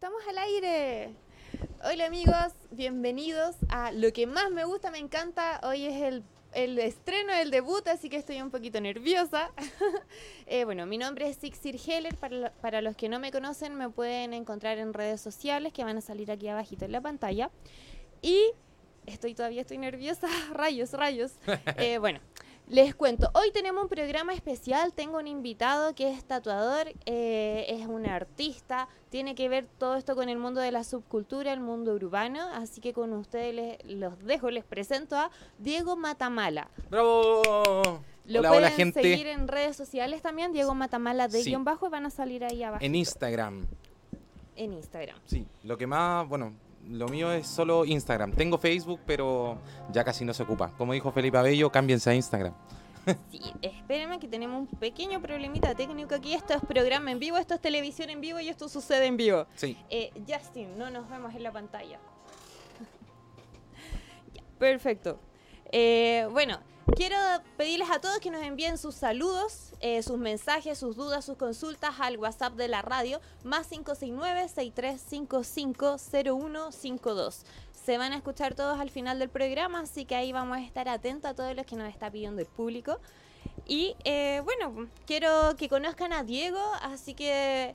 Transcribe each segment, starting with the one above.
estamos al aire. Hola amigos, bienvenidos a lo que más me gusta, me encanta. Hoy es el, el estreno del debut, así que estoy un poquito nerviosa. Eh, bueno, mi nombre es Sixir Heller. Para los que no me conocen, me pueden encontrar en redes sociales que van a salir aquí abajito en la pantalla. Y estoy todavía estoy nerviosa. rayos, rayos. Eh, bueno, les cuento. Hoy tenemos un programa especial. Tengo un invitado que es tatuador, eh, es un artista. Tiene que ver todo esto con el mundo de la subcultura, el mundo urbano. Así que con ustedes les, los dejo, les presento a Diego Matamala. ¡Bravo! Lo hola, pueden hola, gente. seguir en redes sociales también, Diego Matamala de Sí. guion bajo, y van a salir ahí abajo En Instagram. en Instagram. Sí, lo que más, bueno, lo mío es solo Instagram. Tengo Facebook, pero ya casi no se ocupa. Como dijo Felipe Abello, cámbiense a Instagram. Sí, espérenme que tenemos un pequeño problemita técnico aquí. Esto es programa en vivo, esto es televisión en vivo y esto sucede en vivo. Sí. Eh, Justin, no nos vemos en la pantalla. Perfecto. Eh, bueno, quiero pedirles a todos que nos envíen sus saludos, eh, sus mensajes, sus dudas, sus consultas al WhatsApp de la radio, más 569-6355-0152. Se van a escuchar todos al final del programa, así que ahí vamos a estar atentos a todos los que nos está pidiendo el público. Y eh, bueno, quiero que conozcan a Diego, así que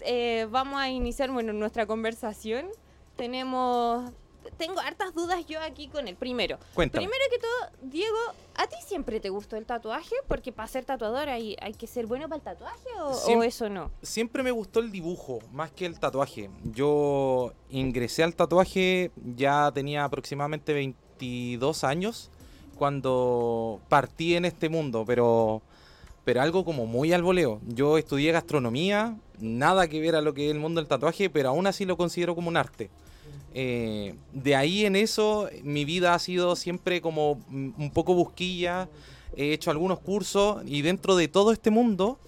eh, vamos a iniciar bueno, nuestra conversación. Tenemos. Tengo hartas dudas yo aquí con él. Primero, Cuéntame. primero que todo, Diego, ¿a ti siempre te gustó el tatuaje? Porque para ser tatuador hay, hay que ser bueno para el tatuaje o, o eso no. Siempre me gustó el dibujo, más que el tatuaje. Yo ingresé al tatuaje, ya tenía aproximadamente 22 años cuando partí en este mundo, pero, pero algo como muy al voleo. Yo estudié gastronomía, nada que ver a lo que es el mundo del tatuaje, pero aún así lo considero como un arte. Eh, de ahí en eso, mi vida ha sido siempre como un poco busquilla. He hecho algunos cursos y dentro de todo este mundo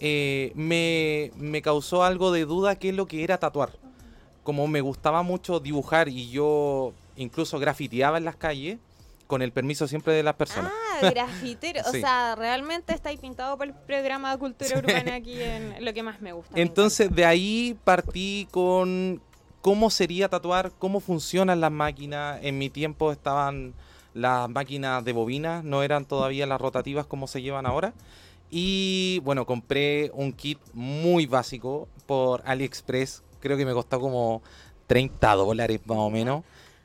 eh, me, me causó algo de duda qué es lo que era tatuar. Como me gustaba mucho dibujar y yo incluso grafiteaba en las calles, con el permiso siempre de las personas. Ah, grafitero. O sea, realmente estáis pintado por el programa de cultura urbana aquí en lo que más me gusta. me Entonces de ahí partí con cómo sería tatuar, cómo funcionan las máquinas. En mi tiempo estaban las máquinas de bobinas, no eran todavía las rotativas como se llevan ahora. Y bueno, compré un kit muy básico por AliExpress, creo que me costó como 30 dólares más o menos.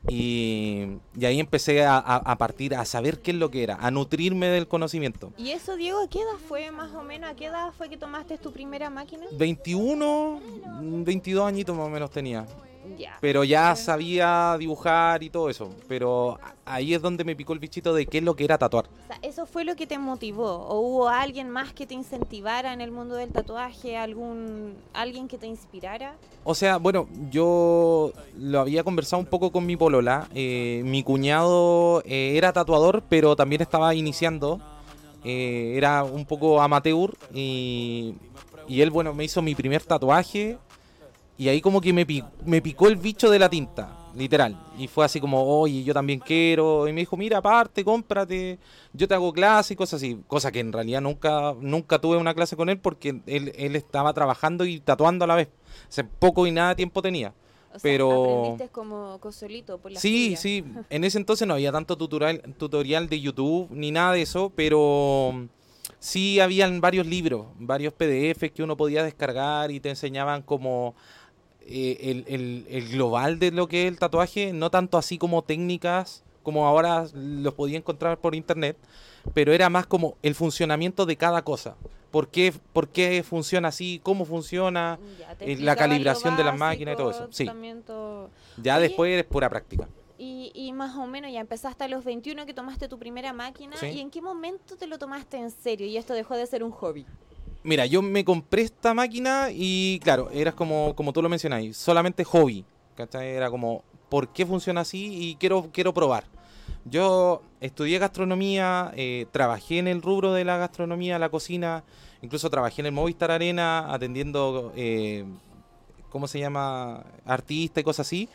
Y, y ahí empecé a, a- a partir a saber qué es lo que era, a nutrirme del conocimiento. ¿Y eso, Diego, a qué edad fue más o menos? ¿A qué edad fue que tomaste tu primera máquina? 21, 22 añitos más o menos tenía. Pero ya sabía dibujar y todo eso. Pero ahí es donde me picó el bichito de qué es lo que era tatuar. O sea, ¿Eso fue lo que te motivó? ¿O hubo alguien más que te incentivara en el mundo del tatuaje? ¿Algún alguien que te inspirara? O sea, bueno, yo lo había conversado un poco con mi polola. eh, mi cuñado eh, era tatuador, pero también estaba iniciando. eh, era un poco amateur. Y, y él, bueno, me hizo mi primer tatuaje. Y ahí como que me, pi- me picó el bicho de la tinta, literal. Y fue así como, oye, yo también quiero. Y me dijo, mira, aparte, cómprate. Yo te hago clases y cosas así. Cosa que en realidad nunca, nunca tuve una clase con él porque él, él estaba trabajando y tatuando a la vez. O sea, poco y nada tiempo tenía. O sea, Pero- aprendiste como cosolito por la Sí, sí. En ese entonces no había tanto tutorial, tutorial de YouTube ni nada de eso, pero sí habían varios libros, varios PDFs que uno podía descargar y te enseñaban como eh, el, el- el global de lo que es el tatuaje, no tanto así como técnicas como ahora los podía encontrar por internet, pero era más como el funcionamiento de cada cosa. ¿Por qué, por qué funciona así? ¿Cómo funciona? Eh, la calibración de las máquinas y todo eso, sí. todo- Ya Oye, después es pura práctica. Y, y más o menos ya empezaste a los 21 que tomaste tu primera máquina. Sí. ¿Y en qué momento te lo tomaste en serio y esto dejó de ser un hobby? Mira, yo me compré esta máquina y claro, era como, como tú lo mencionáis, solamente hobby. ¿cachai? Era como, ¿por qué funciona así? Y quiero, quiero probar. Yo estudié gastronomía, eh, trabajé en el rubro de la gastronomía, la cocina, incluso trabajé en el Movistar Arena atendiendo, eh, ¿cómo se llama? Artista y cosas así.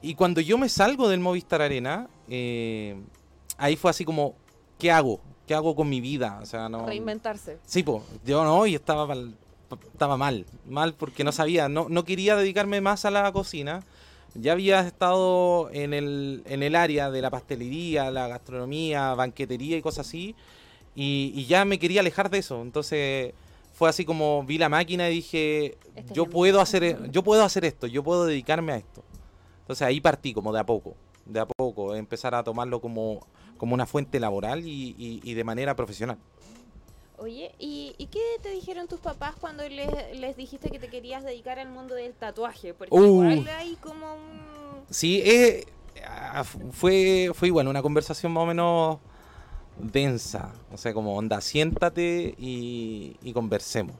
Y cuando yo me salgo del Movistar Arena, eh, ahí fue así como, ¿qué hago? ¿Qué hago con mi vida? O sea, no... Reinventarse. Sí, pues, yo no, y estaba pa'l- estaba mal, mal porque no sabía, no, no quería dedicarme más a la cocina. Ya había estado en el, en el área de la pastelería, la gastronomía, banquetería y cosas así, y, y ya me quería alejar de eso. Entonces fue así como vi la máquina y dije, Esta es yo puedo hacer, yo puedo hacer esto, yo puedo dedicarme a esto. Entonces ahí partí como de a poco, de a poco, empezar a tomarlo como, como una fuente laboral y, y- y de manera profesional. Oye, ¿y, y qué te dijeron tus papás cuando les, les dijiste que te querías dedicar al mundo del tatuaje? Porque Uh. igual hay como un... Sí, eh, fu- fue, fue igual, una conversación más o menos densa. O sea, como onda, siéntate y, y conversemos.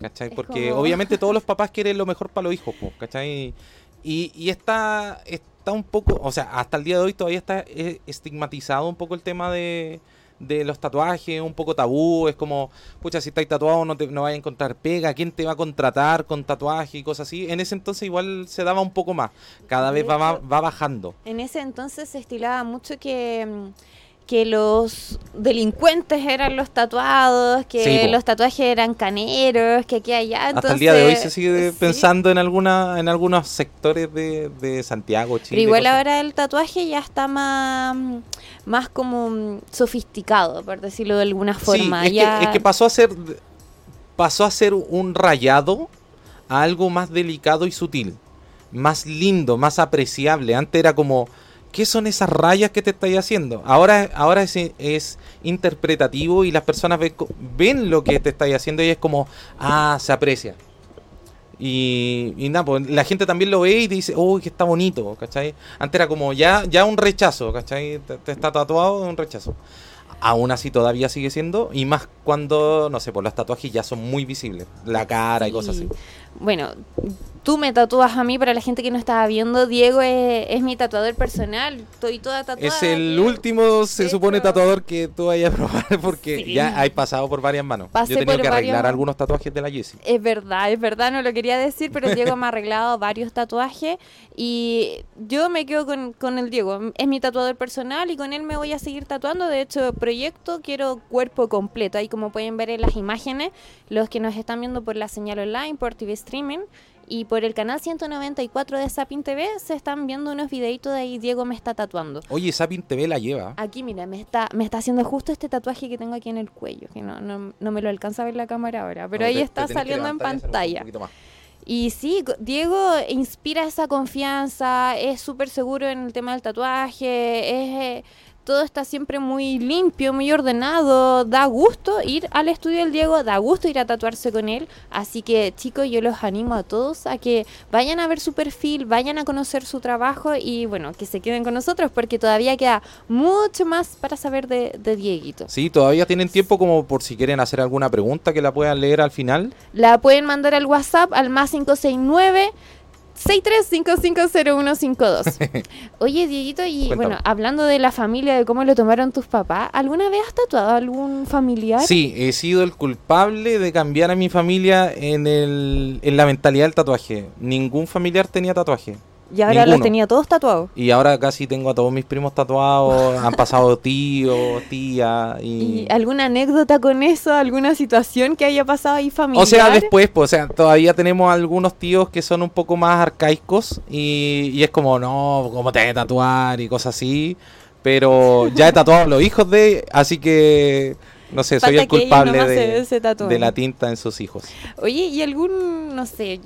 ¿Cachai? Es Porque como- obviamente todos los papás quieren lo mejor para los hijos, ¿cachai? Y, y está, está un poco, o sea, hasta el día de hoy todavía está eh, estigmatizado un poco el tema de, de los tatuajes, un poco tabú, es como, pucha, si estáis tatuado no, te, no vais a encontrar pega, ¿quién te va a contratar con tatuaje y cosas así? En ese entonces igual se daba un poco más, cada vez va, va bajando. En ese entonces se estilaba mucho que, mm, que los delincuentes eran los tatuados, que Sí, los tatuajes eran caneros, que aquí allá. Hasta el día de hoy se sigue sí. pensando en alguna, en algunos sectores de, de Santiago, Chile. Pero igual cosas- ahora el tatuaje ya está más, más como sofisticado, por decirlo de alguna forma. Sí, es, ya... que, es que pasó a ser pasó a ser un rayado a algo más delicado y sutil, más lindo, más apreciable. Antes era como, ¿qué son esas rayas que te estáis haciendo? Ahora, ahora es, es interpretativo y las personas ven, lo que te estáis haciendo y es como, ah, se aprecia. Y, y nada, pues la gente también lo ve y dice, uy, que está bonito, ¿cachai? Antes era como ya, ya un rechazo, ¿cachai? Te, te está tatuado, un rechazo. Aún así todavía sigue siendo, y más cuando, no sé, pues los tatuajes ya son muy visibles, la cara y cosas así. Bueno, tú me tatúas a mí, para la gente que no estaba viendo, Diego es, es mi tatuador personal, estoy toda tatuada. Es el Diego. último, se supone, tatuador que tú vayas a probar porque Sí. ya hay pasado por varias manos. Pasé Yo he tenido que arreglar varios- algunos tatuajes de la Jessie. Es verdad, es verdad, no lo quería decir, pero Diego me ha arreglado varios tatuajes y yo me quedo con, con el Diego. Es mi tatuador personal y con él me voy a seguir tatuando. De hecho, proyecto quiero cuerpo completo. Ahí como pueden ver en las imágenes, los que nos están viendo por la señal online, por TV Streaming y por el canal 194 de Sapin TV, se están viendo unos videitos de ahí Diego me está tatuando. Oye, Sapin TV la lleva. Aquí, mira, me está, me está haciendo justo este tatuaje que tengo aquí en el cuello, que no, no, no me lo alcanza a ver la cámara ahora, pero No, ahí te- está saliendo en y un pantalla. Y sí, Go- Diego inspira esa confianza, es súper seguro en el tema del tatuaje, es, eh, todo está siempre muy limpio, muy ordenado, da gusto ir al estudio del Diego, da gusto ir a tatuarse con él, así que chicos yo los animo a todos a que vayan a ver su perfil, vayan a conocer su trabajo y bueno, que se queden con nosotros porque todavía queda mucho más para saber de, de Dieguito. Sí, todavía tienen tiempo como por si quieren hacer alguna pregunta que la puedan leer al final. La pueden mandar al WhatsApp al más 569 63550152. Oye, Dieguito, y Cuéntame. bueno, hablando de la familia, de cómo lo tomaron tus papás, ¿alguna vez has tatuado a algún familiar? Sí, he sido el culpable de cambiar a mi familia en, el, en la mentalidad del tatuaje. Ningún familiar tenía tatuaje. Y ahora los ninguno. tenía todos tatuados. Y ahora casi tengo a todos mis primos tatuados. han pasado tíos, tía y... ¿Y alguna anécdota con eso? ¿Alguna situación que haya pasado ahí familiar? O sea, después, pues, o sea, todavía tenemos algunos tíos que son un poco más arcaicos y, y es como, no, ¿cómo te vas a tatuar? y cosas así. Pero ya he tatuado a los hijos de, así que, no sé, soy el culpable de, se- se tatúen. de la tinta en sus hijos. Oye, ¿y algún, no sé,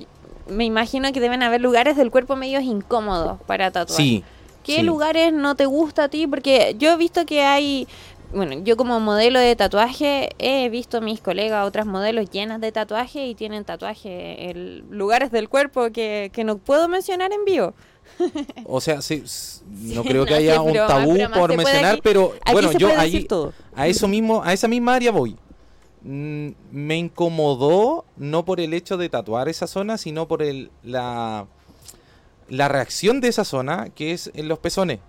me imagino que deben haber lugares del cuerpo medios incómodos para tatuar? Sí. ¿Qué sí. lugares no te gusta a ti? Porque yo he visto que hay, bueno, yo como modelo de tatuaje he visto a mis colegas, otras modelos llenas de tatuaje y tienen tatuaje en lugares del cuerpo que, que no puedo mencionar en vivo. O sea, sí, no Sí, creo que haya un broma, tabú broma, por mencionar, aquí- pero Aquí bueno, yo ahí, a eso mismo, a esa misma área voy. Mm, me incomodó no por el hecho de tatuar esa zona, sino por el, la, la reacción de esa zona, que es en los pezones.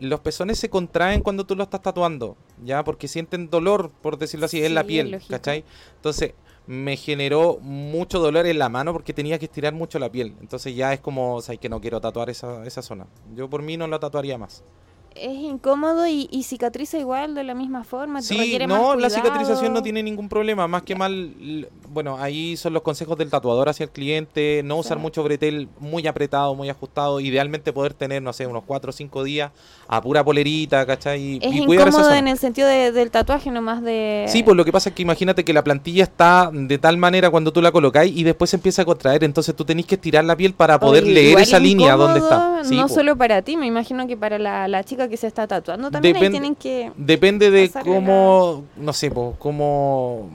Los pezones se contraen cuando tú lo estás tatuando, ya, porque sienten dolor, por decirlo así, en la piel. ¿cachai? Entonces, me generó mucho dolor en la mano porque tenía que estirar mucho la piel. Entonces ya es como, o sea, que no quiero tatuar esa, esa zona. Yo por mí no la tatuaría más. Es incómodo y, y cicatriza igual de la misma forma. Sí, no, la cicatrización no tiene ningún problema, más que mal, bueno, ahí son los consejos del tatuador hacia el cliente, no usar Sí. mucho bretel muy apretado, muy ajustado, idealmente poder tener, no sé, unos 4 o 5 días a pura polerita, ¿cachai? Y, Es y incómodo en el sentido de- del tatuaje, nomás de... Sí, pues lo que pasa es que imagínate que la plantilla está de tal manera cuando tú la colocáis y después se empieza a contraer, entonces tú tenés que estirar la piel para poder Oye, leer esa línea donde está. Sí, no po. solo para ti, me imagino que para la, la chica que se está tatuando también ahí tienen que... Depende de cómo, no sé, po, cómo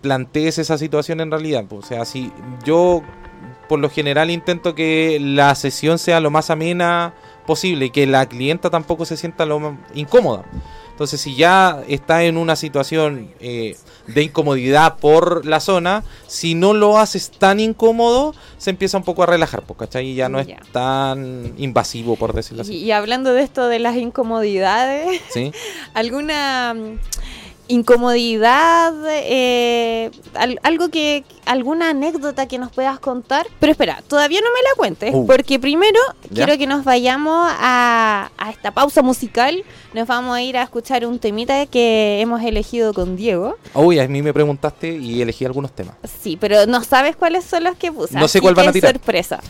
plantees esa situación en realidad. po. O sea, si yo por lo general intento que la sesión sea lo más amena posible y que la clienta tampoco se sienta lo más incómoda. Entonces, si ya está en una situación eh, de incomodidad por la zona, si no lo haces tan incómodo, se empieza un poco a relajar, ¿cachai? Y ya no Ya. es tan invasivo, por decirlo Y, así. y hablando de esto de las incomodidades, ¿Sí? ¿alguna mm, incomodidad, eh, al- algo que, alguna anécdota que nos puedas contar? Pero espera, todavía no me la cuentes, Uh. porque primero ¿Ya? quiero que nos vayamos a, a esta pausa musical. Nos vamos a ir a escuchar un temita que hemos elegido con Diego. Uy, a mí me preguntaste y elegí algunos temas. Sí, pero no sabes cuáles son los que puse. No sé cuál van a tirar. Es sorpresa.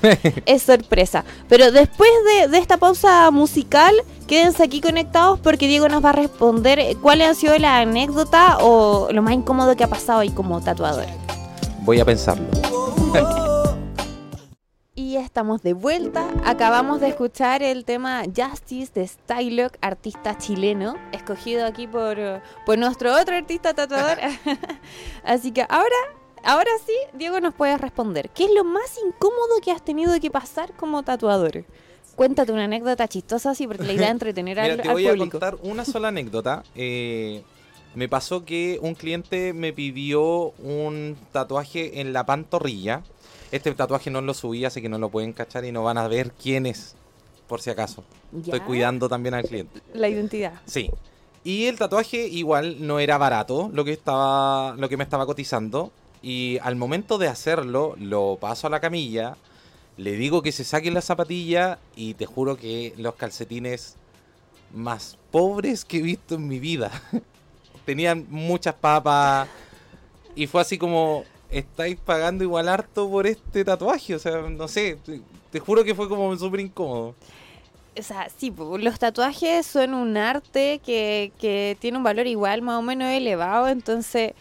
es sorpresa. Pero después de, de esta pausa musical, quédense aquí conectados porque Diego nos va a responder cuáles han sido la anécdota o lo más incómodo que ha pasado ahí como tatuador. Voy a pensarlo. Y estamos de vuelta. Acabamos de escuchar el tema Justice de Stylock, artista chileno, escogido aquí por, por nuestro otro artista tatuador. Así que ahora, ahora sí, Diego nos puede responder. ¿Qué es lo más incómodo que has tenido que pasar como tatuador? Cuéntate una anécdota chistosa así, porque la idea es entretener al, Mira, te al voy a contar una sola anécdota. Eh, me pasó que un cliente me pidió un tatuaje en la pantorrilla. Este tatuaje no lo subí, así que no lo pueden cachar y no van a ver quién es, por si acaso. Estoy cuidando también al cliente. La identidad. Sí. Y el tatuaje igual no era barato lo que estaba lo que me estaba cotizando y al momento de hacerlo lo paso a la camilla, le digo que se saque la zapatilla y te juro que los calcetines más pobres que he visto en mi vida. Tenían muchas papas y fue así como estáis pagando igual harto por este tatuaje, o sea, no sé, te, juro que fue como súper incómodo. O sea, sí, los tatuajes son un arte que, que tiene un valor igual más o menos elevado, entonces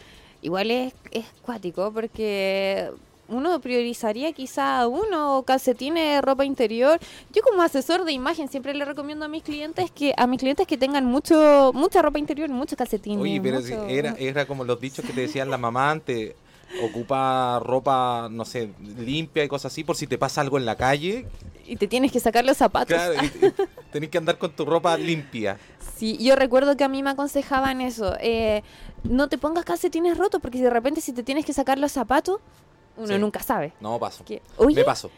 igual es, es cuático porque uno priorizaría quizá uno calcetines, ropa interior. Yo como asesor de imagen siempre le recomiendo a mis clientes que a mis clientes que tengan mucho mucha ropa interior, muchos calcetines. Oye, pero mucho- era, era como los dichos que te decían la mamá antes, ocupa ropa, no sé, limpia y cosas así, por si te pasa algo en la calle, y te tienes que sacar los zapatos. claro, tenés que andar con tu ropa limpia. Sí, yo recuerdo que a mí me aconsejaban eso. eh, no te pongas calcetines rotos porque de repente si te tienes que sacar los zapatos, uno Sí. nunca sabe. No, paso. Que- Oye, Me paso.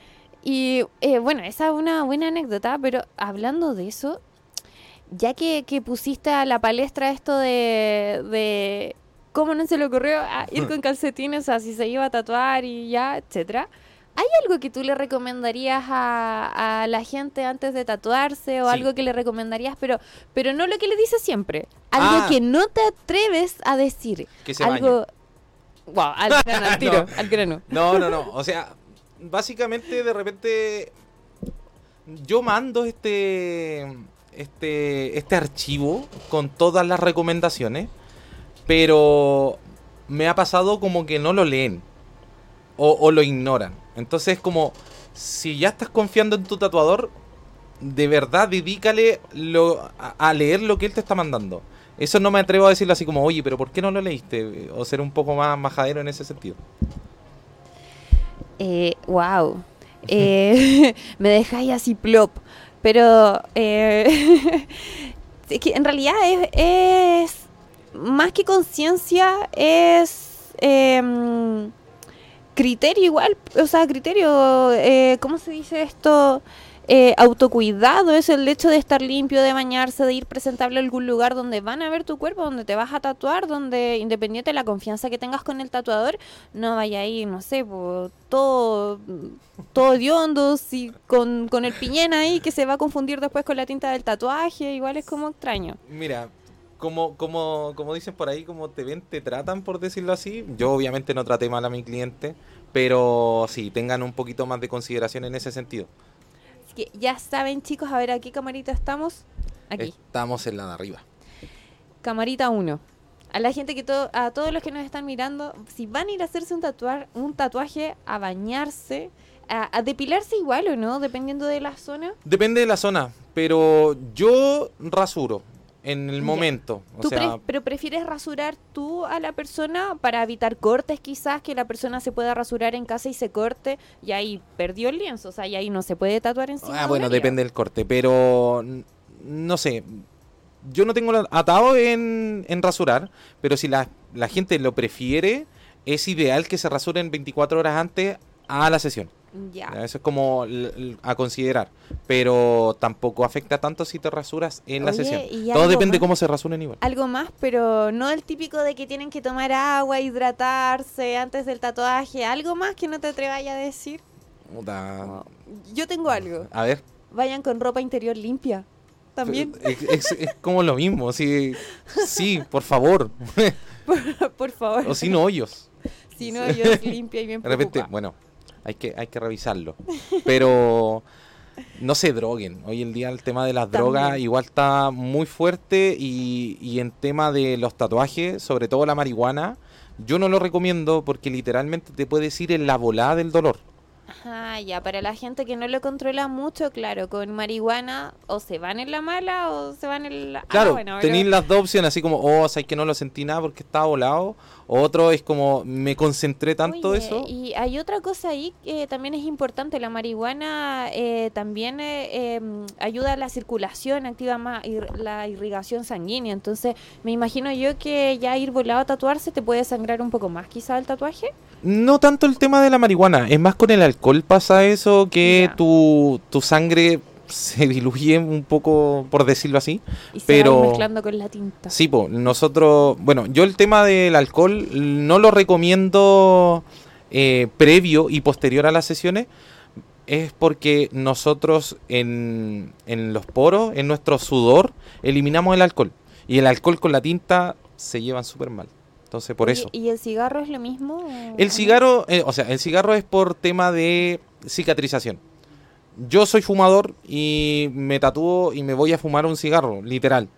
y eh, bueno, esa es una buena anécdota, pero hablando de eso, ya que, que pusiste a la palestra esto de, de cómo no se le ocurrió a ir con calcetines, o sea, si se iba a tatuar y ya, etcétera. ¿Hay algo que tú le recomendarías a, a la gente antes de tatuarse o Sí. algo que le recomendarías, pero, pero no lo que le dices siempre? Algo Ah. que no te atreves a decir. Que se bañe. Wow, al grano, al tiro, No. al grano. No, no, no. O sea, básicamente de repente yo mando este este este archivo con todas las recomendaciones, pero me ha pasado como que no lo leen o, o lo ignoran. Entonces como si ya estás confiando en tu tatuador, de verdad dedícale lo, a, a leer lo que él te está mandando. Eso no me atrevo a decirlo así como, oye, pero ¿por qué no lo leíste? O ser un poco más majadero en ese sentido. Eh, wow. Eh, me dejáis así plop. Pero eh, es que en realidad es, es más que conciencia, es em, criterio igual, o sea, criterio, eh, ¿cómo se dice esto? Eh, autocuidado es el hecho de estar limpio, de bañarse, de ir presentable a algún lugar donde van a ver tu cuerpo, donde te vas a tatuar, donde independiente de la confianza que tengas con el tatuador, no vaya ahí, no sé, po, todo, todo hediondo, sí, con, con el piñén ahí que se va a confundir después con la tinta del tatuaje, igual es como extraño. Mira, como, como, como dicen por ahí, como te ven, te tratan, por decirlo así. Yo obviamente no traté mal a mi cliente, pero sí, tengan un poquito más de consideración en ese sentido. Que ya saben chicos, a ver, ¿a qué camarita estamos? Aquí. Estamos en la de arriba. Camarita 1. A la gente que todo, a todos los que nos están mirando, si van a ir a hacerse un tatuar, un tatuaje, a bañarse, a, a depilarse igual o no, dependiendo de la zona. Depende de la zona, pero yo rasuro en el momento. O ¿Tú pre- pero prefieres rasurar tú a la persona para evitar cortes quizás, que la persona se pueda rasurar en casa y se corte y ahí perdió el lienzo, o sea, y ahí no se puede tatuar encima. ah, bueno, depende del corte, pero no sé. Yo no tengo atado en, en rasurar, pero si la, la gente lo prefiere, es ideal que se rasuren 24 horas antes a la sesión. Ya. Eso es como a considerar. Pero tampoco afecta tanto si te rasuras en la sesión. ¿y Todo depende más? cómo se rasuren igual. Algo más, pero no el típico de que tienen que tomar agua, hidratarse antes del tatuaje. Algo más que no te atrevas a decir. Yo tengo algo. A ver. Vayan con ropa interior limpia. También, Es, es- es como lo mismo. Sí, sí por favor. por favor. O sin hoyos. Si no, yo limpia y bien De repente, bueno, hay que, hay que revisarlo. Pero no se droguen. Hoy en día el tema de las drogas igual está muy fuerte y, y en tema de los tatuajes, sobre todo la marihuana, yo no lo recomiendo porque literalmente te puedes ir en la volada del dolor. Ah, ya, para la gente que no lo controla mucho, claro, con marihuana o se van en la mala o se van en la... Ah, Claro, pero- tenéis las dos opciones, así como, oh, sabes que no lo sentí nada porque estaba volado. Otro es como, me concentré tanto Oye, eso. Y hay otra cosa ahí que también es importante. La marihuana eh, también eh, em, ayuda a la circulación, activa más ir- la irrigación sanguínea. Entonces, me imagino yo que ya ir volado a tatuarse te puede sangrar un poco más, quizá el tatuaje. No tanto el tema de la marihuana, es más con el alcohol pasa eso, que tu, tu sangre se diluye un poco, por decirlo así. Y se Pero- va mezclando con la tinta. Sí, pues nosotros, bueno, yo el tema del alcohol no lo recomiendo eh, previo y posterior a las sesiones, es porque nosotros en, en los poros, en nuestro sudor, eliminamos el alcohol. Y el alcohol con la tinta se llevan súper mal. Entonces, por Oye, eso. ¿Y el cigarro es lo mismo? El cigarro, eh, o sea, el cigarro es por tema de cicatrización. Yo soy fumador y me tatúo y me voy a fumar un cigarro, literal.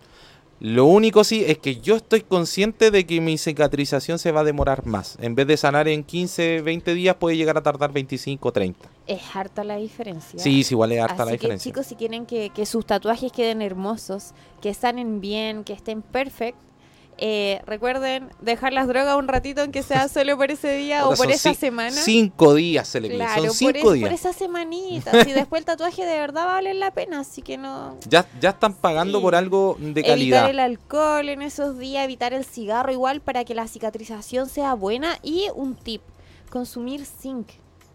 Lo único sí es que yo estoy consciente de que mi cicatrización se va a demorar más. En vez de sanar en 15, 20 días, puede llegar a tardar 25, 30. Es harta la diferencia. Sí, sí, igual es harta Así la que diferencia. chicos, si quieren que, que sus tatuajes queden hermosos, que sanen bien, que estén perfect, eh, recuerden dejar las drogas un ratito, aunque sea solo por ese día o por esa semana. Cinco días se le Claro, son por, cinco por días. esa semanita. Si después el tatuaje de verdad vale la pena, así que no. Ya, ya están pagando Sí. por algo de Evitar calidad. el alcohol en esos días, evitar el cigarro igual para que la cicatrización sea buena. Y un tip, consumir zinc.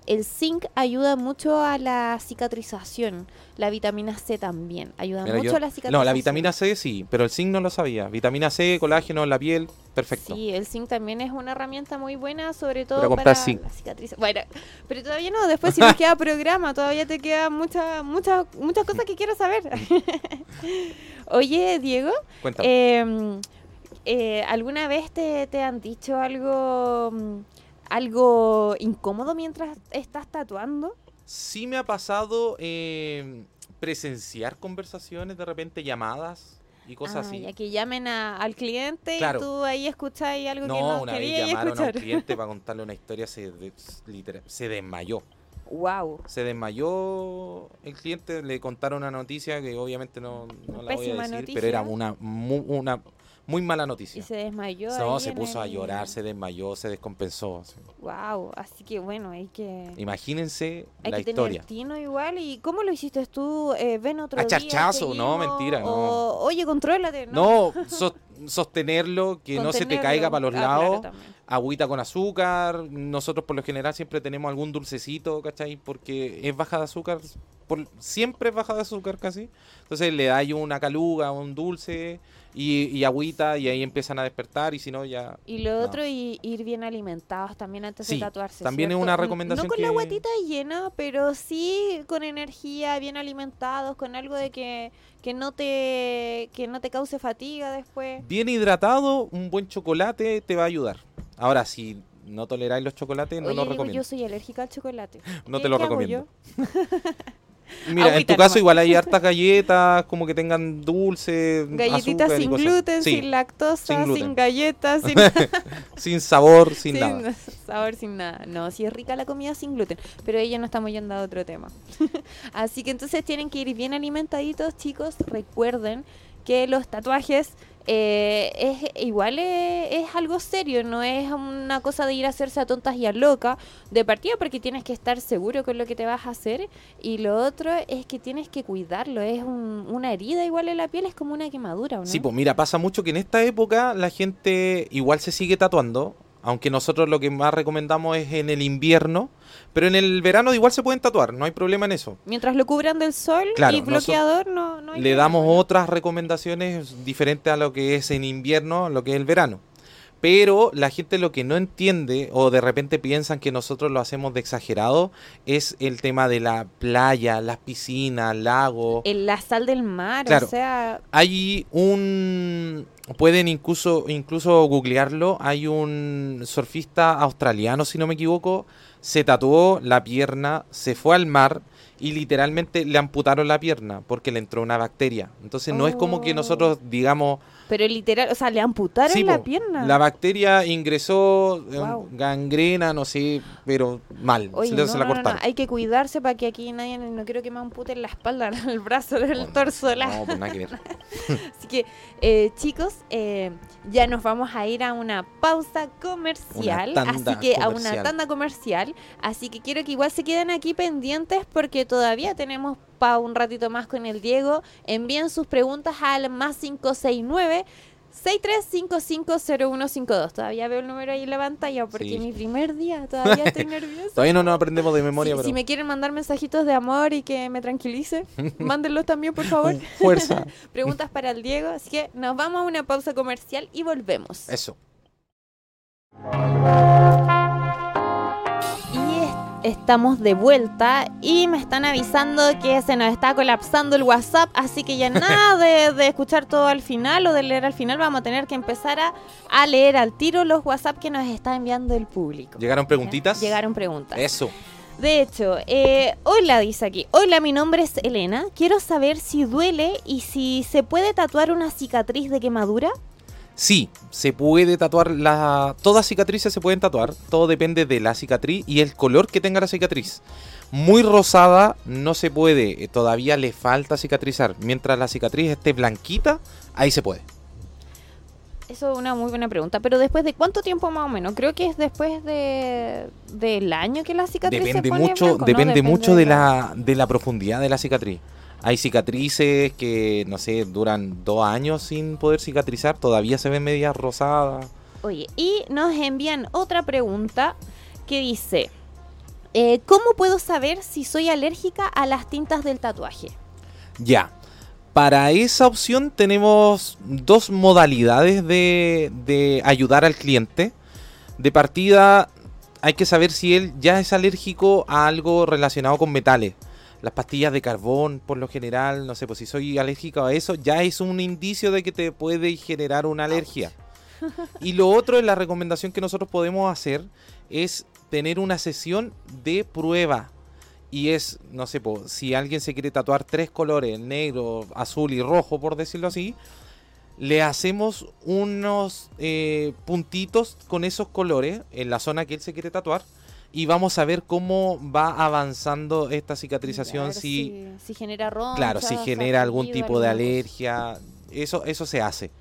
El zinc ayuda mucho a la cicatrización. La vitamina C también ayuda Mira, mucho yo- a la cicatrización. no, la vitamina C sí, pero el zinc no lo sabía. Vitamina C, colágeno en la piel, perfecto. Sí, el zinc también es una herramienta muy buena, sobre todo para zinc. la cicatrización. Bueno, pero todavía no, después si nos queda programa, todavía te quedan muchas muchas muchas cosas que quiero saber. Oye, Diego, Cuéntame. eh, eh, ¿alguna vez te, te han dicho algo mm, algo incómodo mientras estás tatuando? Sí me ha pasado eh, presenciar conversaciones, de repente llamadas y cosas Ah, así. ya que llamen a- al cliente Claro. y tú ahí escucháis algo que No, no una vez llamaron a un escuchar. cliente para contarle una historia, se, de- literal- se desmayó. Wow. Se desmayó el cliente, le contaron una noticia que obviamente no, no la voy a decir, noticia. pero era una, una muy mala Y noticia. se desmayó. No, se puso a llorar, se desmayó, se descompensó. así. Wow, así que bueno, hay que, Imagínense hay la que historia. tener tino igual. ¿Y cómo lo hiciste tú? Eh, ven otro A día, charchazo, no, mentira, no. Oye, contrólate. No, so- sostenerlo, que no se te caiga para los Ah, claro, lados. también. agüita con azúcar. Nosotros por lo general siempre tenemos algún dulcecito, ¿cachai? Porque es baja de azúcar. por- siempre es baja de azúcar casi. Entonces le dais una caluga, un dulce y, y agüita y ahí empiezan a despertar y si no ya... Y lo No. otro, y ir bien alimentados también antes Sí, de tatuarse. también es ¿cierto? una N- recomendación No con que- la guatita llena, pero sí con energía, bien alimentados, con algo de que, que, no, te, que no te cause fatiga después. Bien hidratado, un buen chocolate te va a ayudar. Ahora, si no toleráis los chocolates, no Oye, lo digo, recomiendo. yo soy alérgica al chocolate. No ¿Qué- te lo recomiendo. Mira, en tu caso nomás. igual hay hartas galletas, como que tengan dulce, Galletitas azúcar sin gluten, Sí, sin lactosa, sin sin, gluten. galletas, sin, sin sabor, sin, sin nada. sabor, sin nada. No, sí es rica la comida sin gluten, pero ella no estamos yendo a otro tema. Así que entonces tienen que ir bien alimentaditos, chicos. Recuerden que los tatuajes eh, es igual es, es algo serio, no es una cosa de ir a hacerse a tontas y a loca de partida porque tienes que estar seguro con lo que te vas a hacer y lo otro es que tienes que cuidarlo, es un- una herida igual en la piel, es como una quemadura, ¿o ¿no? Sí, pues mira, pasa mucho que en esta época la gente igual se sigue tatuando, aunque nosotros lo que más recomendamos es en el invierno, pero en el verano igual se pueden tatuar, no hay problema en eso. Mientras lo cubran del sol Claro, y bloqueador, no, no hay Le problema, damos otras recomendaciones diferentes a lo que es en invierno, lo que es el verano. Pero la gente lo que no entiende o de repente piensan que nosotros lo hacemos de exagerado es el tema de la playa, las piscinas, lagos. El- la sal del mar, Claro. o sea, Hay un pueden incluso incluso googlearlo, hay un surfista australiano si no me equivoco, se tatuó la pierna, se fue al mar y literalmente le amputaron la pierna porque le entró una bacteria. Entonces no es como que Oh. nosotros digamos pero literal, o sea, le amputaron Sí, la po, pierna. La bacteria ingresó eh, gangrena, no sé, pero mal. Oye, se, no, se la no, hay que cuidarse para que aquí nadie, no quiero que me amputen la espalda, el brazo, el torso, la... No, pues nada que ver. Así que, eh, chicos, eh, ya nos vamos a ir a una pausa comercial. Una así que a una tanda comercial. Así que quiero que igual se queden aquí pendientes porque todavía tenemos para un ratito más con el Diego. Envíen sus preguntas al más 569. 63550152. Todavía veo el número ahí en la pantalla porque Sí. mi primer día todavía estoy nerviosa. Todavía no nos aprendemos de memoria, Si, pero si me quieren mandar mensajitos de amor y que me tranquilice, mándenlos también, por favor. fuerza. Preguntas para el Diego. Así que nos vamos a una pausa comercial y volvemos. Eso. Estamos de vuelta y me están avisando que se nos está colapsando el WhatsApp, así que ya nada de, de escuchar todo al final o de leer al final, vamos a tener que empezar a, a leer al tiro los WhatsApp que nos está enviando el público. ¿Llegaron preguntitas? Llegaron preguntas. Eso. De hecho, eh, hola, dice aquí. Hola, mi nombre es Elena. Quiero saber si duele y si se puede tatuar una cicatriz de quemadura. Sí, se puede tatuar la. Todas cicatrices se pueden tatuar. Todo depende de la cicatriz y el color que tenga la cicatriz. Muy rosada no se puede. eh, Todavía le falta cicatrizar. Mientras la cicatriz esté blanquita, ahí se puede. Eso es una muy buena pregunta. Pero después de cuánto tiempo más o menos? Creo que es después de del año que la cicatriz Depende se pone mucho, blanco, ¿no? depende mucho de la, de la profundidad de la cicatriz. Hay cicatrices que, no sé, duran dos años sin poder cicatrizar, todavía se ven medias rosadas. Oye, y nos envían otra pregunta que dice, eh, ¿cómo puedo saber si soy alérgica a las tintas del tatuaje? Ya. Para esa opción tenemos dos modalidades de, de ayudar al cliente. De partida hay que saber si él ya es alérgico a algo relacionado con metales. Las pastillas de carbón, por lo general, no sé, pues si soy alérgico a eso, ya es un indicio de que te puede generar una alergia. Y lo otro, la recomendación que nosotros podemos hacer es tener una sesión de prueba. Y es, no sé, po, si alguien se quiere tatuar tres colores, negro, azul y rojo, por decirlo así, le hacemos unos eh, puntitos con esos colores en la zona que él se quiere tatuar y vamos a ver cómo va avanzando esta cicatrización, si, si genera ronchas, claro, si genera algún tipo de alergia, eso, eso se hace.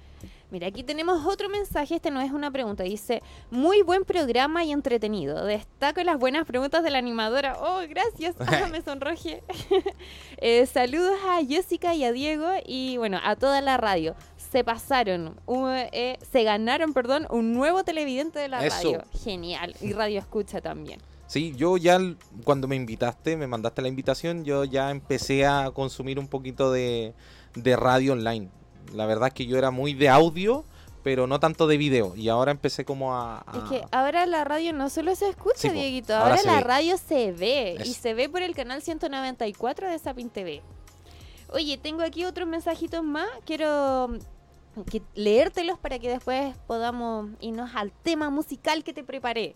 Mira, aquí tenemos otro mensaje, este no es una pregunta, dice, muy buen programa y entretenido, destaco las buenas preguntas de la animadora, oh, gracias, Ah, me sonroje. Eh, saludos a Jessica y a Diego y bueno, a toda la radio. Se pasaron, un- eh, se ganaron, perdón, un nuevo televidente de la Eso. radio. Genial. Y radio escucha también. Sí, yo ya cuando me invitaste, me mandaste la invitación, yo ya empecé a consumir un poquito de, de radio online. La verdad es que yo era muy de audio, pero no tanto de video. Y ahora empecé como a... a- Es que ahora la radio no solo se escucha. Sí. Dieguito, Ahora la ve. radio se ve. Y se ve por el canal 194 de Sapin TV. Oye, tengo aquí otros mensajitos más. Quiero que- leértelos para que después podamos irnos al tema musical que te preparé.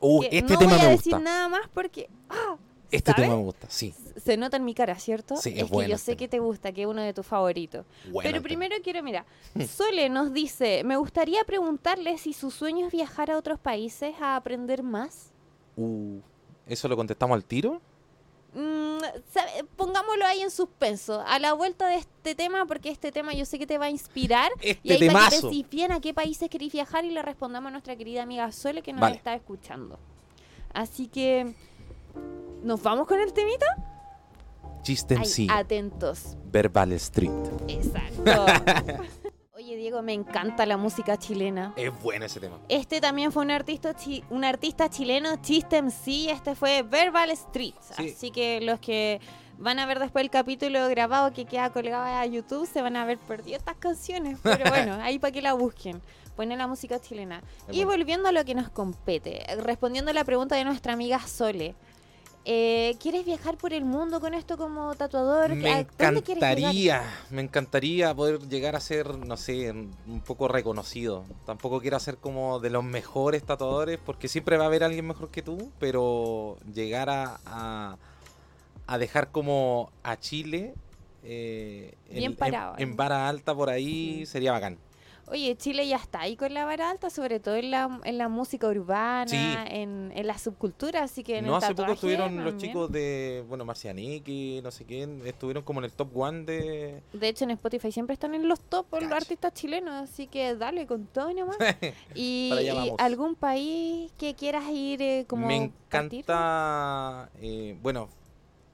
Uh, Que este no tema voy a me decir gusta. nada más porque ah, Este ¿sabes? tema me gusta, sí. se nota en mi cara, ¿cierto? Sí, es es que yo el sé tema. que te gusta, que es uno de tus favoritos. Bueno Pero el tema. primero quiero, mira, Sole nos dice, me gustaría preguntarle si su sueño es viajar a otros países a aprender más. Uh, ¿Eso lo contestamos al tiro? Mm, pongámoslo ahí en suspenso, a la vuelta de este tema, porque este tema yo sé que te va a inspirar. y Este ahí para que temazo. decís bien a qué países queréis viajar y le respondamos a nuestra querida amiga Sole que nos Vale. está escuchando. Así que, ¿nos vamos con el temita? Ay, sí. atentos. Verbal Street. Exacto. Diego, me encanta la música chilena. Es bueno ese tema. Este también fue un artista, chi- un artista chileno, Chiste MC. Este fue Verbal Street. Sí. Así que los que van a ver después el capítulo grabado que queda colgado a YouTube se van a ver perdido estas canciones. Pero bueno, ahí para que la busquen. Ponen la música chilena. Es y bueno. volviendo a lo que nos compete, respondiendo a la pregunta de nuestra amiga Sole. Eh, ¿Quieres viajar por el mundo con esto como tatuador? Me encantaría, me encantaría poder llegar a ser, no sé, un poco reconocido. Tampoco quiero ser como de los mejores tatuadores, porque siempre va a haber alguien mejor que tú, pero llegar a, a, a dejar como a Chile eh, en- Bien en- parado, en, ¿eh? vara alta por ahí, Sí. sería bacán. Oye, Chile ya está ahí con la vara alta, sobre todo en la, en la música urbana, Sí. en, en la subcultura, así que en No el hace poco estuvieron los chicos de, bueno, Marcianiki, no sé quién, estuvieron como en el top one de... De hecho, en Spotify siempre están en los top los Cacha. artistas chilenos, así que dale con todo nomás. Y, y algún país que quieras ir eh, como Me encanta, eh, bueno,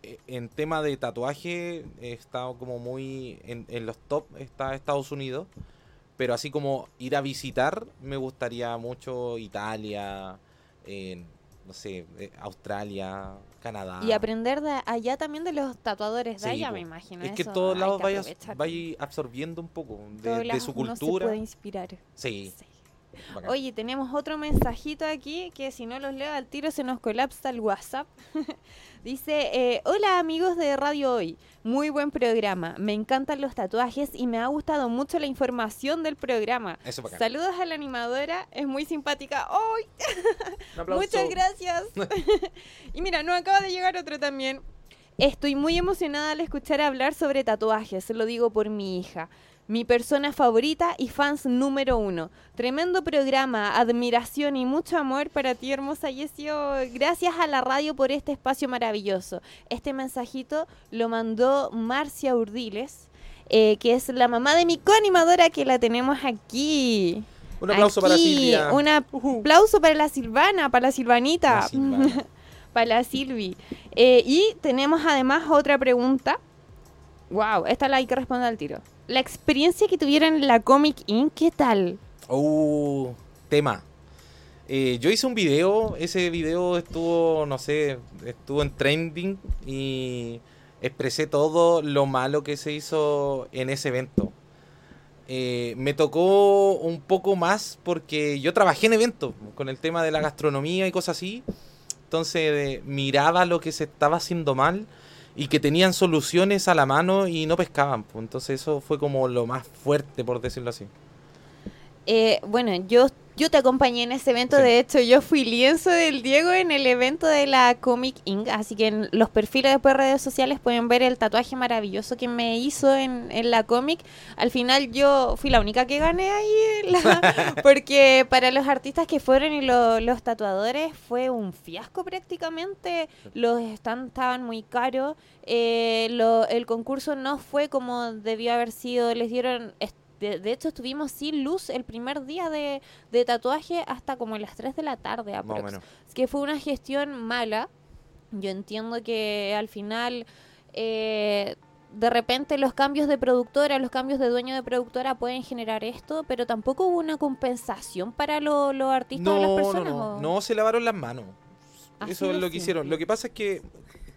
eh, en tema de tatuaje he estado como muy en, en los top, está Estados Unidos, pero así como ir a visitar, me gustaría mucho Italia, eh, no sé, eh, Australia, Canadá. Y aprender de allá también de los tatuadores de Sí, allá, me imagino. Es que en todos lados vayas, vayas absorbiendo un poco de, su uno se cultura. puede inspirar. Sí, Sí. Bacán. Oye, tenemos otro mensajito aquí que si no los leo al tiro se nos colapsa el WhatsApp. Dice, eh, hola amigos de Radio Hoy, muy buen programa, me encantan los tatuajes y me ha gustado mucho la información del programa. Eso. Saludos a la animadora, es muy simpática. ¡Ay! Muchas gracias. y mira, nos acaba de llegar otro también. Estoy muy emocionada al escuchar hablar sobre tatuajes, lo digo por mi hija. Mi persona favorita y fans número uno. Tremendo programa, admiración y mucho amor para ti, hermosa Jessie. Oh, Gracias a la radio por este espacio maravilloso. Este mensajito lo mandó Marcia Urdiles, eh, que es la mamá de mi coanimadora que la tenemos aquí. Un aplauso para Silvia. Un aplauso para la Silvana, para la Silvanita. La Silvana. para la Silvi. Eh, y tenemos además otra pregunta. Wow, esta la hay que responder al tiro. La experiencia que tuvieron en la Comic Inc., ¿qué tal? Uh, tema. Eh, yo hice un video, ese video estuvo, no sé, estuvo en trending y expresé todo lo malo que se hizo en ese evento. Eh, me tocó un poco más porque yo trabajé en eventos con el tema de la gastronomía y cosas así. Entonces eh, miraba lo que se estaba haciendo mal y que tenían soluciones a la mano y no pescaban. pues. Entonces eso fue como lo más fuerte, por decirlo así. Eh, bueno, yo, yo te acompañé en ese evento. Sí. De hecho, yo fui lienzo del Diego en el evento de la Comic Inc. Así que en los perfiles de redes sociales pueden ver el tatuaje maravilloso que me hizo en, en la Comic. Al final yo fui la única que gané ahí. la- porque para los artistas que fueron y lo- los tatuadores fue un fiasco prácticamente. Los stands estaban muy caros. eh, lo- el concurso no fue como debió haber sido. Les dieron... est- De, de hecho, estuvimos sin luz el primer día de, de tatuaje hasta como las 3 de la tarde. O aprox. Es que fue una gestión mala. Yo entiendo que al final eh, de repente los cambios de productora, los cambios de dueño de productora pueden generar esto, pero tampoco hubo una compensación para lo- los artistas las No, no, personas. no, ¿o? no, se lavaron las manos. Así Eso es lo que hicieron. Lo que pasa es que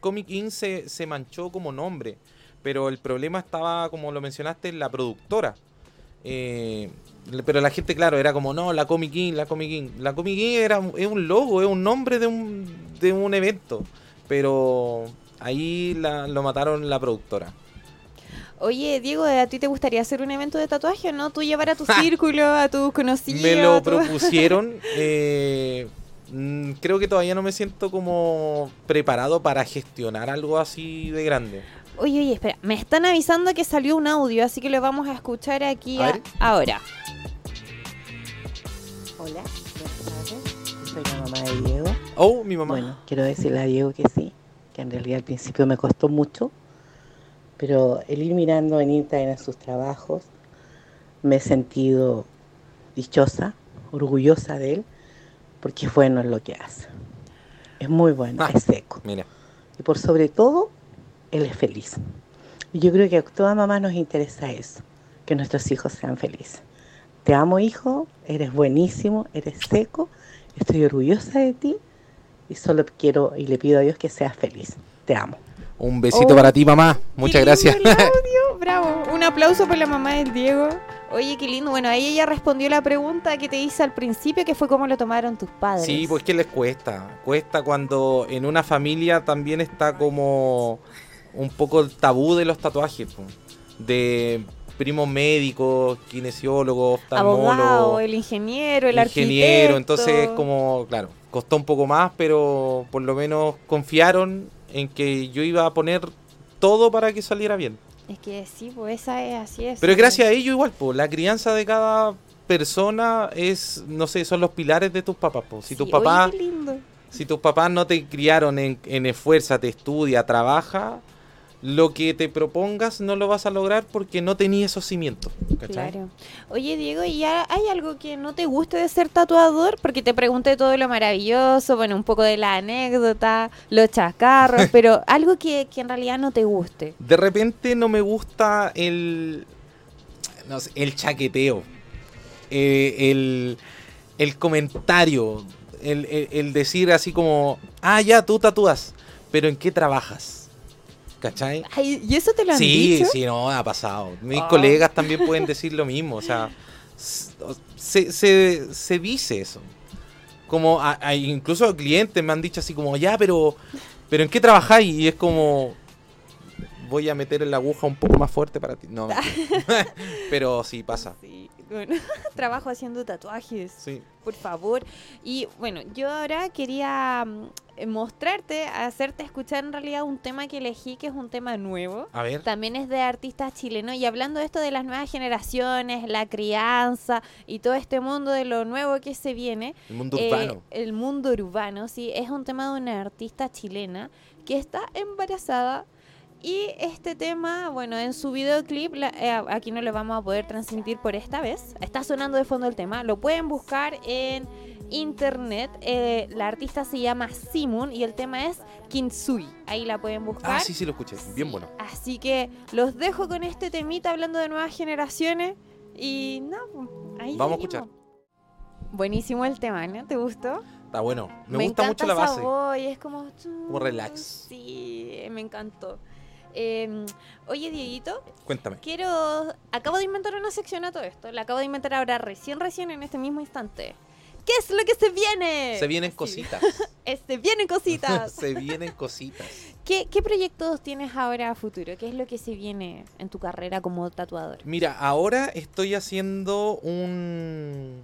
Comic Inc. se, se manchó como nombre, pero el problema estaba, como lo mencionaste, en la productora. Eh, pero la gente, claro, era como, no, la Comic Inc., la Comic Inc. La Comic Inc. Era, un- es un logo, es un nombre de un, de un evento, pero ahí la- lo mataron la productora. Oye, Diego, ¿a ti te gustaría hacer un evento de tatuaje o no? Tú llevar a tu círculo, a tus conocidos. Me lo tu- propusieron. eh, mm, creo que todavía no me siento como preparado para gestionar algo así de grande. Oye, oye, espera, me están avisando que salió un audio, así que lo vamos a escuchar aquí A a- ahora. Hola. Soy la mamá de Diego. Oh, mi mamá. Bueno, quiero decirle a Diego que sí, que en realidad al principio me costó mucho, pero el ir mirando en Instagram sus trabajos, me he sentido dichosa, orgullosa de él, porque es bueno en lo que hace. Es muy bueno, Ah. es seco. Mira, Y por sobre todo, él es feliz. Y yo creo que a toda mamá nos interesa eso, que nuestros hijos sean felices. Te amo, hijo, eres buenísimo, eres seco, estoy orgullosa de ti y solo quiero y le pido a Dios que seas feliz. Te amo. un besito Oh, para ti, mamá. Muchas gracias. bravo. Un aplauso por la mamá del Diego. Oye, qué lindo. Bueno, ahí ella respondió la pregunta que te hice al principio, que fue cómo lo tomaron tus padres. Sí, pues que les cuesta. Cuesta cuando en una familia también está como un poco el tabú de los tatuajes. po. De primos médicos, kinesiólogos, Abogado, el ingeniero, el ingeniero. arquitecto. Entonces, como, claro, costó un poco más, pero por lo menos confiaron en que yo iba a poner todo para que saliera bien. Es que sí, pues esa es así es. Pero es gracias a ello igual, pues, la crianza de cada persona es, no sé, son los pilares de tus papás. po. Si Sí, tus papás si tus papás no te criaron en, en esfuérzate, estudia, trabaja, lo que te propongas no lo vas a lograr porque no tenías esos cimientos. ¿cachai? Claro. Oye, Diego, ¿y ya hay algo que no te guste de ser tatuador? Porque te pregunté todo lo maravilloso, bueno, un poco de la anécdota, los chascarros, pero algo que, que en realidad no te guste. De repente no me gusta el, no sé, el chaqueteo, eh, el, el comentario, el, el- el decir así como, ah, ya, tú tatúas, pero ¿en qué trabajas? ¿Cachai? Ay, ¿Y eso te lo han Sí, dicho? sí, no, ha pasado. Mis Ah. colegas también pueden decir lo mismo. O sea, se, se, se dice eso. Como a- a- incluso clientes me han dicho así como, ya, pero, pero ¿en qué trabajáis? Y es como, voy a meter la aguja un poco más fuerte para ti. No, pero sí pasa. Sí, bueno, trabajo haciendo tatuajes. Sí. por favor. Y bueno, yo ahora quería mm, eh, mostrarte, hacerte escuchar en realidad un tema que elegí, que es un tema nuevo. A ver. También es de artistas chilenos y hablando de esto de las nuevas generaciones, la crianza y todo este mundo de lo nuevo que se viene, El mundo eh, urbano. el mundo urbano, sí, es un tema de una artista chilena que está embarazada y este tema, bueno, en su videoclip, la- eh, aquí no lo vamos a poder transmitir por esta vez, está sonando de fondo el tema, lo pueden buscar en internet, eh, la artista se llama Simun y el tema es Kinsui, ahí la pueden buscar. Ah, sí, sí, lo escuché. Bien bueno. Así que los dejo con este temita hablando de nuevas generaciones y no, ahí Vamos a seguimos. Buenísimo el tema, ¿no? ¿Te gustó? Está bueno. Me, gusta mucho la base. voz y es como... Como relax. Sí, me encantó. Eh, oye, Dieguito, Cuéntame. quiero... Acabo de inventar una sección a todo esto. La acabo de inventar ahora recién, recién, en este mismo instante. ¿Qué es lo que se viene? Se vienen cositas. Este, vienen cositas. se vienen cositas. ¿Qué, ¿Qué proyectos tienes ahora a futuro? ¿Qué es lo que se viene en tu carrera como tatuador? Mira, ahora estoy haciendo un,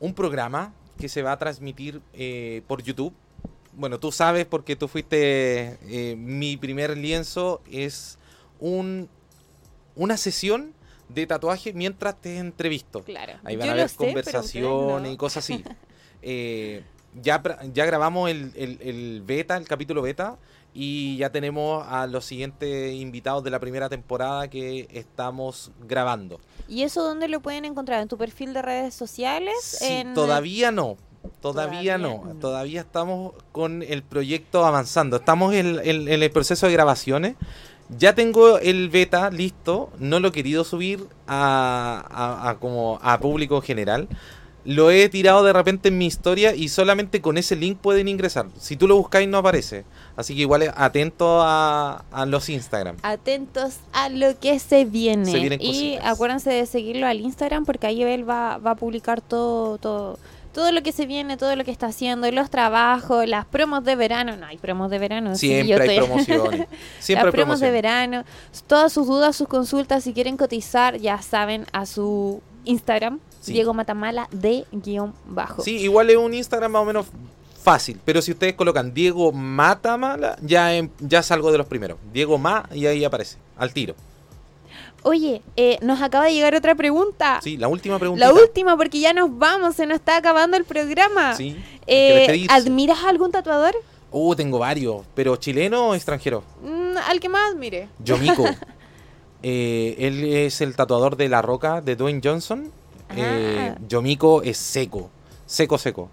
un programa que se va a transmitir eh, por YouTube. Bueno, tú sabes porque tú fuiste eh, mi primer lienzo. Es un, una sesión de tatuaje mientras te entrevisto. Claro. Ahí van Yo a sé, pero conversaciones y cosas así. Eh, ya, ya grabamos el, el- el beta, el capítulo beta, y ya tenemos a los siguientes invitados de la primera temporada que estamos grabando. ¿Y eso dónde lo pueden encontrar? ¿En tu perfil de redes sociales? Sí, en... todavía no. Todavía, Todavía no. no. Todavía estamos con el proyecto avanzando. Estamos en, en- en el proceso de grabaciones. Ya tengo el beta listo, no lo he querido subir a, a- a como a público general. Lo he tirado de repente en mi historia y solamente con ese link pueden ingresar. Si tú lo buscáis no aparece. Así que igual atento a, a los Instagram. Atentos a lo que se viene. Se y acuérdense de seguirlo al Instagram porque ahí él va, va a publicar todo, todo, todo lo que se viene, todo lo que está haciendo, los trabajos, las promos de verano. No hay promos de verano. sí, Siempre yo hay estoy- promociones. Siempre hay las promos de verano, todas sus dudas, sus consultas, si quieren cotizar, ya saben, a su Instagram, Sí. Diego Matamala de guion bajo. Sí, igual es un Instagram más o menos fácil. Pero si ustedes colocan Diego Matamala, ya, em- ya salgo de los primeros. Diego Ma y ahí aparece. Al tiro. Oye, eh, nos acaba de llegar otra pregunta. Sí, la última pregunta. La última, porque ya nos vamos, se nos está acabando el programa. Sí. Eh. ¿Admiras a algún tatuador? Uh, tengo varios. ¿Pero chileno o extranjero? Mm, al que más admire. Yomico. Eh, él es el tatuador de La Roca de Dwayne Johnson. Eh, Ah. Yomico es seco. Seco, seco.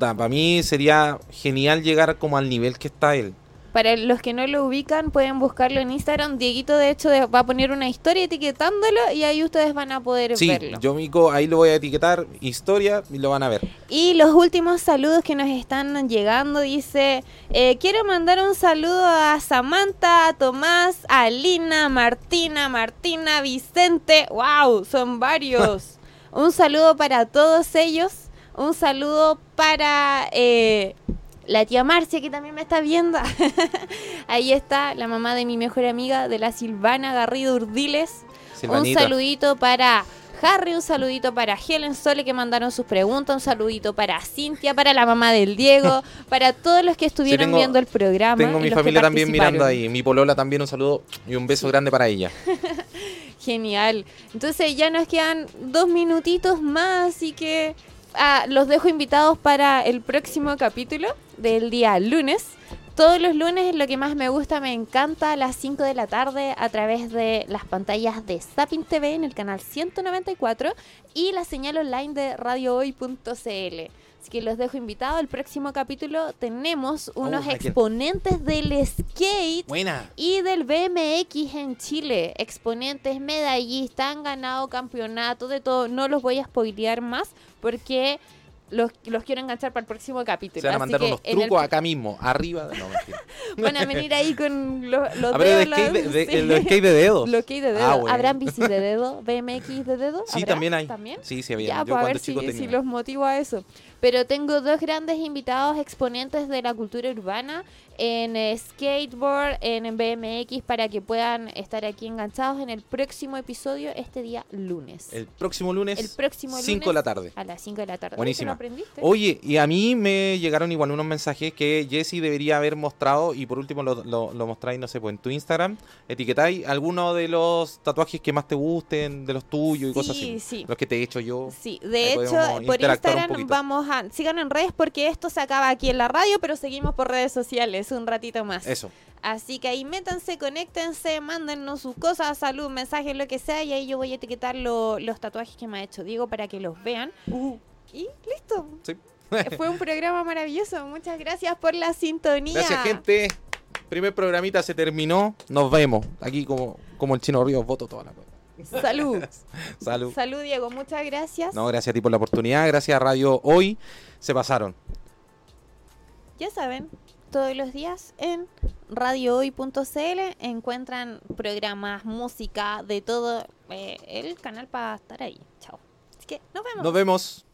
para mí sería genial llegar como al nivel que está él. Para los que no lo ubican, pueden buscarlo en Instagram. Dieguito, de hecho, va a poner una historia etiquetándolo y ahí ustedes van a poder Sí, verlo. Yomico, ahí lo voy a etiquetar, historia, y lo van a ver. Y los últimos saludos que nos están llegando, dice, eh, quiero mandar un saludo a Samantha, a Tomás, a Lina, Martina, Martina, Vicente, wow, son varios. un saludo para todos ellos, un saludo para eh, la tía Marcia que también me está viendo. Ahí está la mamá de mi mejor amiga, de la Silvana Garrido Urdiles. Un saludito para Harry, un saludito para Helen Sole que mandaron sus preguntas, un saludito para Cintia, para la mamá del Diego, para todos los que estuvieron tengo- viendo el programa. Tengo mi familia también mirando ahí. Mi polola también un saludo y un beso grande para ella. Genial. Entonces ya nos quedan dos minutitos más, así que ah, los dejo invitados para el próximo capítulo del día lunes. Todos los lunes es lo que más me gusta, me encanta a las 5 de la tarde a través de las pantallas de Zapping TV en el canal 194 y la señal online de radiohoy.cl. Así que los dejo invitados. El próximo capítulo tenemos unos ¿a quién? exponentes del skate Buena. y del BMX en Chile. Exponentes, medallistas, han ganado campeonatos, de todo. No los voy a spoilear más porque los, los quiero enganchar para el próximo capítulo. Se van a mandar unos el- trucos acá mismo, arriba. No, mentira. van a venir ahí con los, los de dedos. skate de, las- de- sí. skate de dedos. Los skate de dedo. Ah, bueno. ¿Habrán bici de dedo? ¿BMX de dedo? Sí, ¿Habrá? también hay. ¿También? Sí, sí había. Ya, Yo pues a ver si, chico si tenía. los motivo a eso. Pero tengo dos grandes invitados exponentes de la cultura urbana en eh, skateboard, en BMX, para que puedan estar aquí enganchados en el próximo episodio este día lunes. El próximo lunes, El próximo 5 de lunes la tarde. A las 5 de la tarde. Buenísima. Oye, y a mí me llegaron igual unos mensajes que Jesse debería haber mostrado y por último lo, lo, lo mostráis, no sé, pues en tu Instagram, etiquetáis alguno de los tatuajes que más te gusten, de los tuyos y cosas Sí, así. sí. Los que te he hecho yo. Sí, de hecho, por Instagram vamos a... Sigan en redes porque esto se acaba aquí en la radio, pero seguimos por redes sociales un ratito más. Eso. Así que ahí métanse, conéctense, mándennos sus cosas, salud, mensajes, lo que sea, y ahí yo voy a etiquetar lo- los tatuajes que me ha hecho Diego para que los vean. Y listo. Sí. Fue un programa maravilloso. Muchas gracias por la sintonía. Gracias, gente. Primer programita se terminó. Nos vemos. Aquí como, como el chino Ríos, voto toda la cosa. Salud. Salud. Salud, Diego. Muchas gracias. No, gracias a ti por la oportunidad. Gracias a Radio Hoy. Se pasaron. Ya saben, todos los días en radiohoy.cl encuentran programas, música, de todo. eh, el canal para estar ahí. Chao. Así que nos vemos. Nos vemos.